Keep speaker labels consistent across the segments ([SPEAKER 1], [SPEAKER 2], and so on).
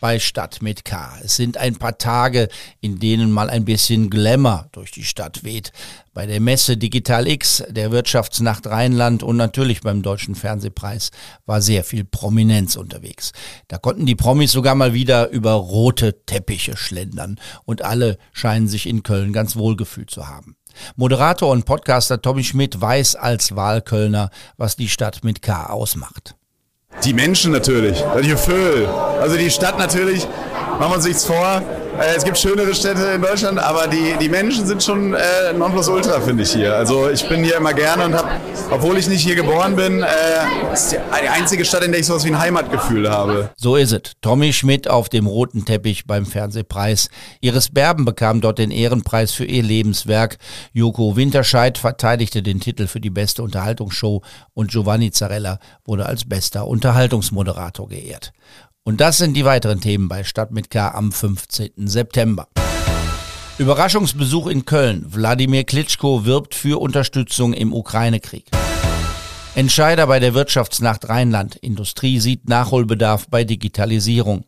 [SPEAKER 1] bei Stadt mit K. Es sind ein paar Tage, in denen mal ein bisschen Glamour durch die Stadt weht. Bei der Messe Digital X, der Wirtschaftsnacht Rheinland und natürlich beim Deutschen Fernsehpreis war sehr viel Prominenz unterwegs. Da konnten die Promis sogar mal wieder über rote Teppiche schlendern und alle scheinen sich in Köln ganz wohlgefühlt zu haben. Moderator und Podcaster Tommy Schmidt weiß als Wahlkölner, was die Stadt mit K ausmacht.
[SPEAKER 2] Die Menschen natürlich, die Gefühl. Also die Stadt natürlich, machen wir uns nichts vor. Äh, es gibt schönere Städte in Deutschland, aber die, die Menschen sind schon äh, Nonplusultra, finde ich hier. Also ich bin hier immer gerne und habe, obwohl ich nicht hier geboren bin, äh, ist die einzige Stadt, in der ich sowas wie ein Heimatgefühl habe.
[SPEAKER 1] So ist es. Tommy Schmidt auf dem roten Teppich beim Fernsehpreis. Iris Berben bekam dort den Ehrenpreis für ihr Lebenswerk. Joko Winterscheid verteidigte den Titel für die beste Unterhaltungsshow und Giovanni Zarella wurde als bester Unterhaltungsmoderator geehrt. Und das sind die weiteren Themen bei Stadt mit K am 15. September. Überraschungsbesuch in Köln. Wladimir Klitschko wirbt für Unterstützung im Ukraine-Krieg. Entscheider bei der Wirtschaftsnacht Rheinland. Industrie sieht Nachholbedarf bei Digitalisierung.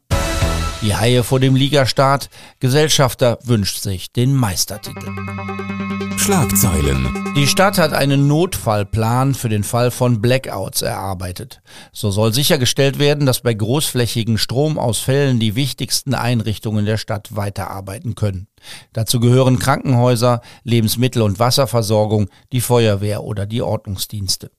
[SPEAKER 1] Die Haie vor dem Ligastart. Gesellschafter wünscht sich den Meistertitel.
[SPEAKER 3] Schlagzeilen.
[SPEAKER 1] Die Stadt hat einen Notfallplan für den Fall von Blackouts erarbeitet. So soll sichergestellt werden, dass bei großflächigen Stromausfällen die wichtigsten Einrichtungen der Stadt weiterarbeiten können. Dazu gehören Krankenhäuser, Lebensmittel- und Wasserversorgung, die Feuerwehr oder die Ordnungsdienste.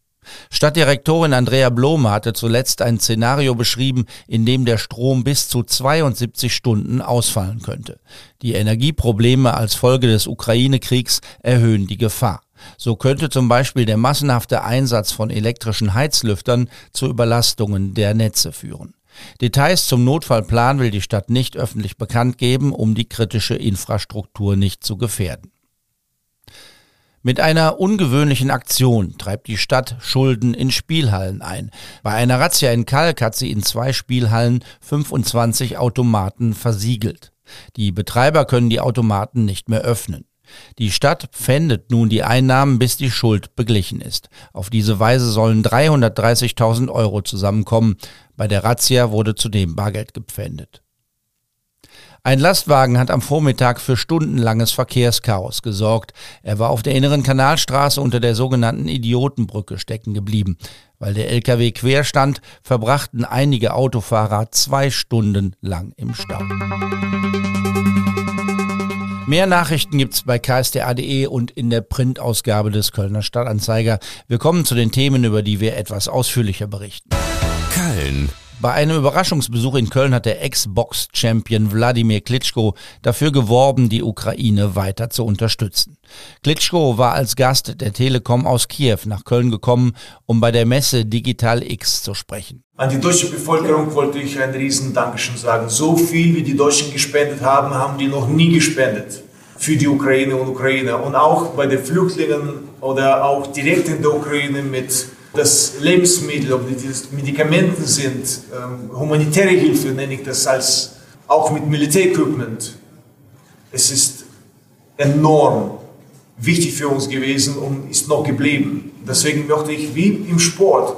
[SPEAKER 1] Stadtdirektorin Andrea Blome hatte zuletzt ein Szenario beschrieben, in dem der Strom bis zu 72 Stunden ausfallen könnte. Die Energieprobleme als Folge des Ukraine-Kriegs erhöhen die Gefahr. So könnte zum Beispiel der massenhafte Einsatz von elektrischen Heizlüftern zu Überlastungen der Netze führen. Details zum Notfallplan will die Stadt nicht öffentlich bekannt geben, um die kritische Infrastruktur nicht zu gefährden. Mit einer ungewöhnlichen Aktion treibt die Stadt Schulden in Spielhallen ein. Bei einer Razzia in Kalk hat sie in zwei Spielhallen 25 Automaten versiegelt. Die Betreiber können die Automaten nicht mehr öffnen. Die Stadt pfändet nun die Einnahmen, bis die Schuld beglichen ist. Auf diese Weise sollen 330.000 Euro zusammenkommen. Bei der Razzia wurde zudem Bargeld gepfändet. Ein Lastwagen hat am Vormittag für stundenlanges Verkehrschaos gesorgt. Er war auf der inneren Kanalstraße unter der sogenannten Idiotenbrücke stecken geblieben. Weil der LKW quer stand, verbrachten einige Autofahrer zwei Stunden lang im Stau. Mehr Nachrichten gibt's bei ksda.de und in der Printausgabe des Kölner Stadtanzeiger. Wir kommen zu den Themen, über die wir etwas ausführlicher berichten.
[SPEAKER 3] Köln.
[SPEAKER 1] Bei einem Überraschungsbesuch in Köln hat der Ex-Box-Champion Wladimir Klitschko dafür geworben, die Ukraine weiter zu unterstützen. Klitschko war als Gast der Telekom aus Kiew nach Köln gekommen, um bei der Messe Digital X zu sprechen.
[SPEAKER 4] An die deutsche Bevölkerung wollte ich ein riesen Dankeschön sagen. So viel wie die Deutschen gespendet haben, haben die noch nie gespendet für die Ukraine und Ukrainer. Und auch bei den Flüchtlingen oder auch direkt in der Ukraine mit das Lebensmittel, ob das Medikamenten sind, ähm, humanitäre Hilfe nenne ich das als auch mit Militärequipment. Es ist enorm wichtig für uns gewesen und ist noch geblieben. Deswegen möchte ich wie im Sport,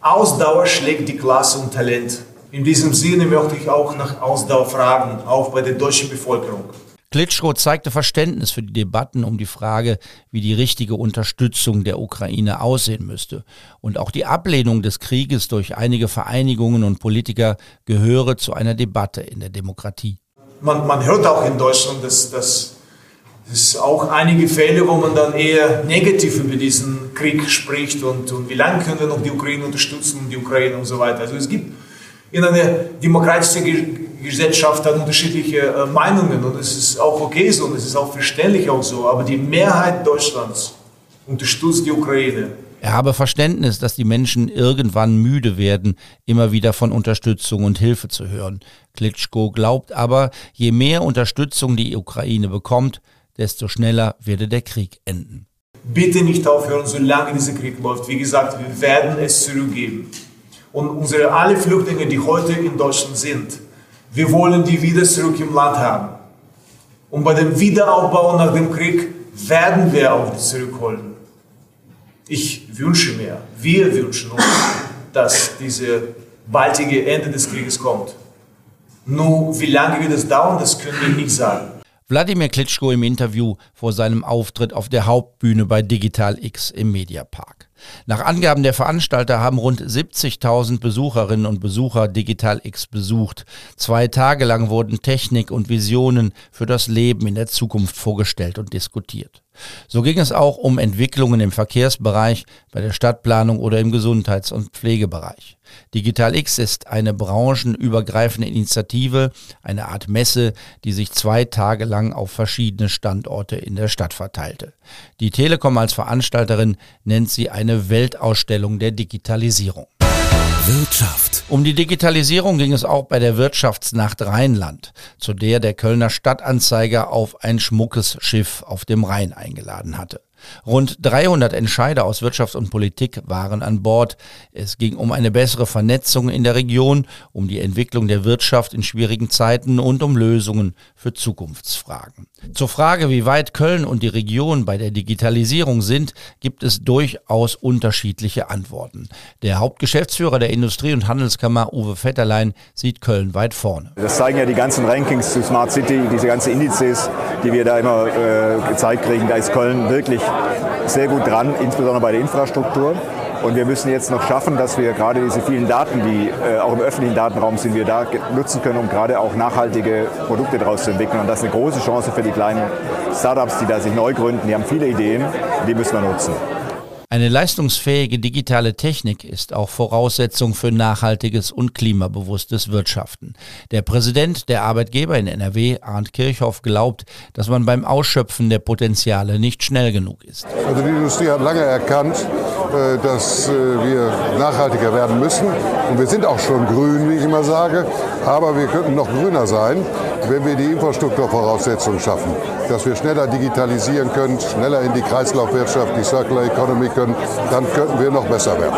[SPEAKER 4] Ausdauer schlägt die Klasse und Talent. In diesem Sinne möchte ich auch nach Ausdauer fragen, auch bei der deutschen Bevölkerung.
[SPEAKER 1] Klitschko zeigte Verständnis für die Debatten um die Frage, wie die richtige Unterstützung der Ukraine aussehen müsste. Und auch die Ablehnung des Krieges durch einige Vereinigungen und Politiker gehöre zu einer Debatte in der Demokratie.
[SPEAKER 4] Man, man hört auch in Deutschland, dass, dass es auch einige Fälle, wo man dann eher negativ über diesen Krieg spricht und, und wie lange können wir noch die Ukraine unterstützen und die Ukraine und so weiter. Also es gibt in einer demokratischen Gesellschaft hat unterschiedliche äh, Meinungen und es ist auch okay so und es ist auch verständlich auch so. Aber die Mehrheit Deutschlands unterstützt die Ukraine.
[SPEAKER 1] Er habe Verständnis, dass die Menschen irgendwann müde werden, immer wieder von Unterstützung und Hilfe zu hören. Klitschko glaubt aber, je mehr Unterstützung die Ukraine bekommt, desto schneller werde der Krieg enden.
[SPEAKER 4] Bitte nicht aufhören, solange dieser Krieg läuft. Wie gesagt, wir werden es zurückgeben. Und unsere alle Flüchtlinge, die heute in Deutschland sind, wir wollen die wieder zurück im Land haben. Und bei dem Wiederaufbau nach dem Krieg werden wir auch zurückholen. Ich wünsche mir, wir wünschen uns, dass dieses baldige Ende des Krieges kommt. Nur wie lange wird es dauern, das können wir nicht sagen.
[SPEAKER 1] Wladimir Klitschko im Interview vor seinem Auftritt auf der Hauptbühne bei Digital X im Mediapark. Nach Angaben der Veranstalter haben rund 70.000 Besucherinnen und Besucher Digital X besucht. Zwei Tage lang wurden Technik und Visionen für das Leben in der Zukunft vorgestellt und diskutiert. So ging es auch um Entwicklungen im Verkehrsbereich, bei der Stadtplanung oder im Gesundheits- und Pflegebereich. Digital X ist eine branchenübergreifende Initiative, eine Art Messe, die sich zwei Tage lang auf verschiedene Standorte in der Stadt verteilte. Die Telekom als Veranstalterin nennt sie eine Weltausstellung der Digitalisierung. Wirtschaft. Um die Digitalisierung ging es auch bei der Wirtschaftsnacht Rheinland, zu der der Kölner Stadtanzeiger auf ein schmuckes Schiff auf dem Rhein eingeladen hatte. Rund 300 Entscheider aus Wirtschaft und Politik waren an Bord. Es ging um eine bessere Vernetzung in der Region, um die Entwicklung der Wirtschaft in schwierigen Zeiten und um Lösungen für Zukunftsfragen. Zur Frage, wie weit Köln und die Region bei der Digitalisierung sind, gibt es durchaus unterschiedliche Antworten. Der Hauptgeschäftsführer der Industrie- und Handelskammer, Uwe Vetterlein, sieht Köln weit vorne.
[SPEAKER 5] Das zeigen ja die ganzen Rankings zu Smart City, diese ganzen Indizes, die wir da immer äh, gezeigt kriegen. Da ist Köln wirklich sehr gut dran, insbesondere bei der Infrastruktur. Und wir müssen jetzt noch schaffen, dass wir gerade diese vielen Daten, die äh, auch im öffentlichen Datenraum sind, wir da nutzen können, um gerade auch nachhaltige Produkte daraus zu entwickeln. Und das ist eine große Chance für die kleinen Startups, die da sich neu gründen. Die haben viele Ideen, die müssen wir nutzen.
[SPEAKER 1] Eine leistungsfähige digitale Technik ist auch Voraussetzung für nachhaltiges und klimabewusstes Wirtschaften. Der Präsident der Arbeitgeber in NRW, Arndt Kirchhoff, glaubt, dass man beim Ausschöpfen der Potenziale nicht schnell genug ist.
[SPEAKER 6] Also die Industrie hat lange erkannt, äh, dass äh, wir nachhaltiger werden müssen. Und wir sind auch schon grün, wie ich immer sage. Aber wir könnten noch grüner sein, wenn wir die Infrastrukturvoraussetzungen schaffen. Dass wir schneller digitalisieren können, schneller in die Kreislaufwirtschaft, die Circular Economy können, dann könnten wir noch besser werden.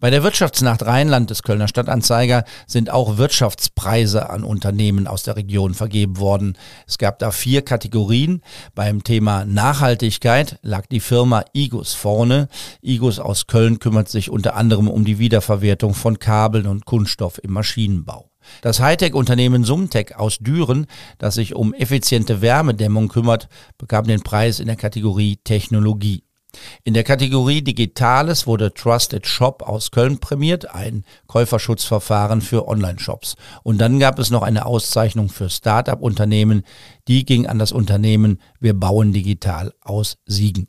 [SPEAKER 1] Bei der Wirtschaftsnacht Rheinland des Kölner Stadtanzeiger sind auch Wirtschaftspreise an Unternehmen aus der Region vergeben worden. Es gab da vier Kategorien. Beim Thema Nachhaltigkeit lag die Firma Igus vorne. Igus aus Köln kümmert sich unter anderem um die Wiederverwertung von Kabeln und Kunststoff im Maschinenbau. Das Hightech-Unternehmen Sumtech aus Düren, das sich um effiziente Wärmedämmung kümmert, bekam den Preis in der Kategorie Technologie. In der Kategorie Digitales wurde Trusted Shop aus Köln prämiert, ein Käuferschutzverfahren für Online-Shops. Und dann gab es noch eine Auszeichnung für Start-up-Unternehmen, die ging an das Unternehmen Wir bauen digital aus Siegen.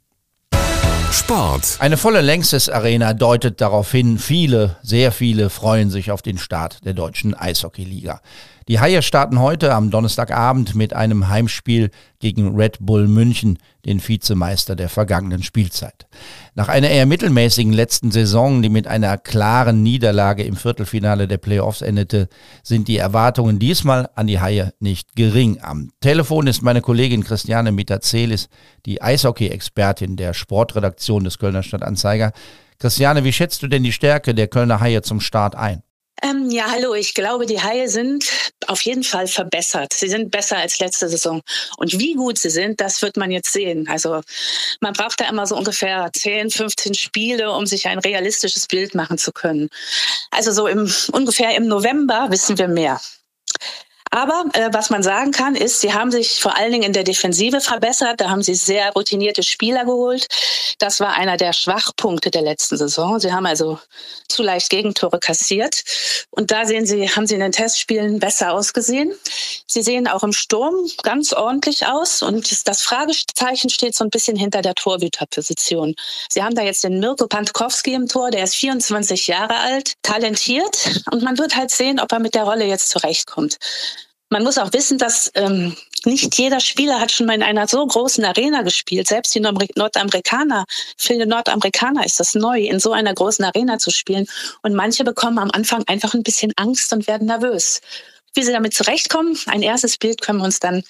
[SPEAKER 1] Sport. Eine volle Längstes Arena deutet darauf hin, viele, sehr viele freuen sich auf den Start der deutschen Eishockeyliga. Die Haie starten heute am Donnerstagabend mit einem Heimspiel gegen Red Bull München, den Vizemeister der vergangenen Spielzeit. Nach einer eher mittelmäßigen letzten Saison, die mit einer klaren Niederlage im Viertelfinale der Playoffs endete, sind die Erwartungen diesmal an die Haie nicht gering. Am Telefon ist meine Kollegin Christiane Mitazelis, die Eishockey-Expertin der Sportredaktion des Kölner Stadtanzeiger. Christiane, wie schätzt du denn die Stärke der Kölner Haie zum Start ein?
[SPEAKER 7] Ähm, ja, hallo. Ich glaube, die Haie sind auf jeden Fall verbessert. Sie sind besser als letzte Saison. Und wie gut sie sind, das wird man jetzt sehen. Also man braucht da immer so ungefähr 10, 15 Spiele, um sich ein realistisches Bild machen zu können. Also so im, ungefähr im November wissen wir mehr. Aber äh, was man sagen kann, ist, sie haben sich vor allen Dingen in der Defensive verbessert. Da haben sie sehr routinierte Spieler geholt. Das war einer der Schwachpunkte der letzten Saison. Sie haben also zu leicht Gegentore kassiert. Und da sehen Sie, haben sie in den Testspielen besser ausgesehen. Sie sehen auch im Sturm ganz ordentlich aus. Und das Fragezeichen steht so ein bisschen hinter der Torhüterposition. Sie haben da jetzt den Mirko Pantkowski im Tor. Der ist 24 Jahre alt, talentiert. Und man wird halt sehen, ob er mit der Rolle jetzt zurechtkommt. Man muss auch wissen, dass ähm, nicht jeder Spieler hat schon mal in einer so großen Arena gespielt. Selbst die Nordamerikaner, viele Nordamerikaner ist das neu, in so einer großen Arena zu spielen. Und manche bekommen am Anfang einfach ein bisschen Angst und werden nervös. Wie sie damit zurechtkommen, ein erstes Bild können wir uns dann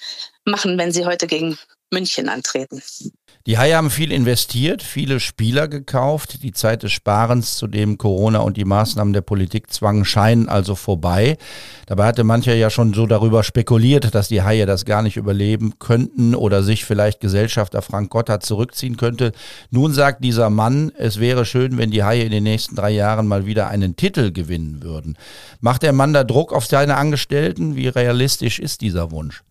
[SPEAKER 7] machen, wenn sie heute gegen München antreten.
[SPEAKER 1] Die Haie haben viel investiert, viele Spieler gekauft. Die Zeit des Sparens, zu dem Corona und die Maßnahmen der Politik zwangen, scheinen also vorbei. Dabei hatte mancher ja schon so darüber spekuliert, dass die Haie das gar nicht überleben könnten oder sich vielleicht Gesellschafter Frank Gotthard zurückziehen könnte. Nun sagt dieser Mann, es wäre schön, wenn die Haie in den nächsten drei Jahren mal wieder einen Titel gewinnen würden. Macht der Mann da Druck auf seine Angestellten? Wie realistisch ist dieser Wunsch?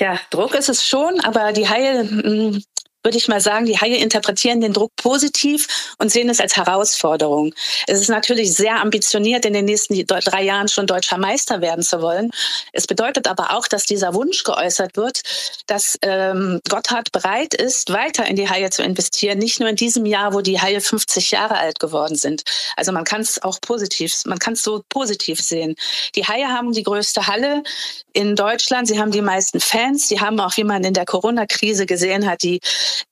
[SPEAKER 7] Ja, Druck ist es schon, aber die Haie mm, würde ich mal sagen, die Haie interpretieren den Druck positiv und sehen es als Herausforderung. Es ist natürlich sehr ambitioniert, in den nächsten drei Jahren schon deutscher Meister werden zu wollen. Es bedeutet aber auch, dass dieser Wunsch geäußert wird, dass ähm, Gotthard bereit ist, weiter in die Haie zu investieren, nicht nur in diesem Jahr, wo die Haie 50 Jahre alt geworden sind. Also man kann es auch positiv, man kann es so positiv sehen. Die Haie haben die größte Halle in Deutschland, sie haben die meisten Fans, sie haben auch, wie man in der Corona-Krise gesehen hat, die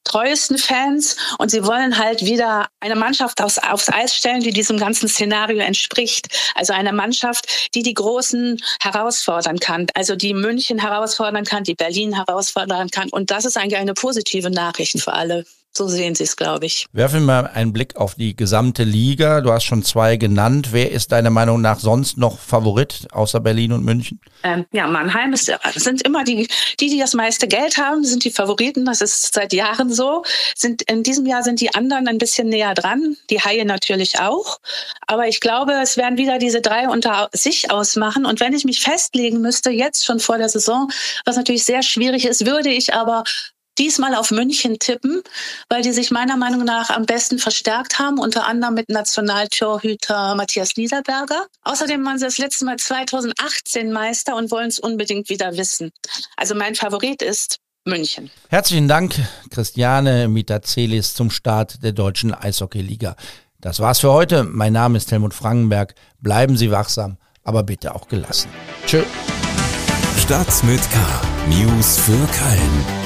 [SPEAKER 7] treuesten Fans und sie wollen halt wieder eine Mannschaft aufs, aufs Eis stellen, die diesem ganzen Szenario entspricht. Also eine Mannschaft, die die Großen herausfordern kann, also die München herausfordern kann, die Berlin herausfordern kann. Und das ist eigentlich eine positive Nachricht für alle. So sehen Sie es, glaube ich.
[SPEAKER 1] Werfen wir mal einen Blick auf die gesamte Liga. Du hast schon zwei genannt. Wer ist deiner Meinung nach sonst noch Favorit außer Berlin und München?
[SPEAKER 7] Ähm, ja, Mannheim ist, sind immer die, die, die das meiste Geld haben, sind die Favoriten. Das ist seit Jahren so. Sind, in diesem Jahr sind die anderen ein bisschen näher dran. Die Haie natürlich auch. Aber ich glaube, es werden wieder diese drei unter sich ausmachen. Und wenn ich mich festlegen müsste, jetzt schon vor der Saison, was natürlich sehr schwierig ist, würde ich aber diesmal auf München tippen, weil die sich meiner Meinung nach am besten verstärkt haben, unter anderem mit Nationaltorhüter Matthias Niederberger. Außerdem waren sie das letzte Mal 2018 Meister und wollen es unbedingt wieder wissen. Also mein Favorit ist München.
[SPEAKER 1] Herzlichen Dank, Christiane Mitazelis, zum Start der deutschen Eishockeyliga. Das war's für heute. Mein Name ist Helmut Frankenberg. Bleiben Sie wachsam, aber bitte auch gelassen. Tschö.
[SPEAKER 3] Stadt mit K. News für Köln.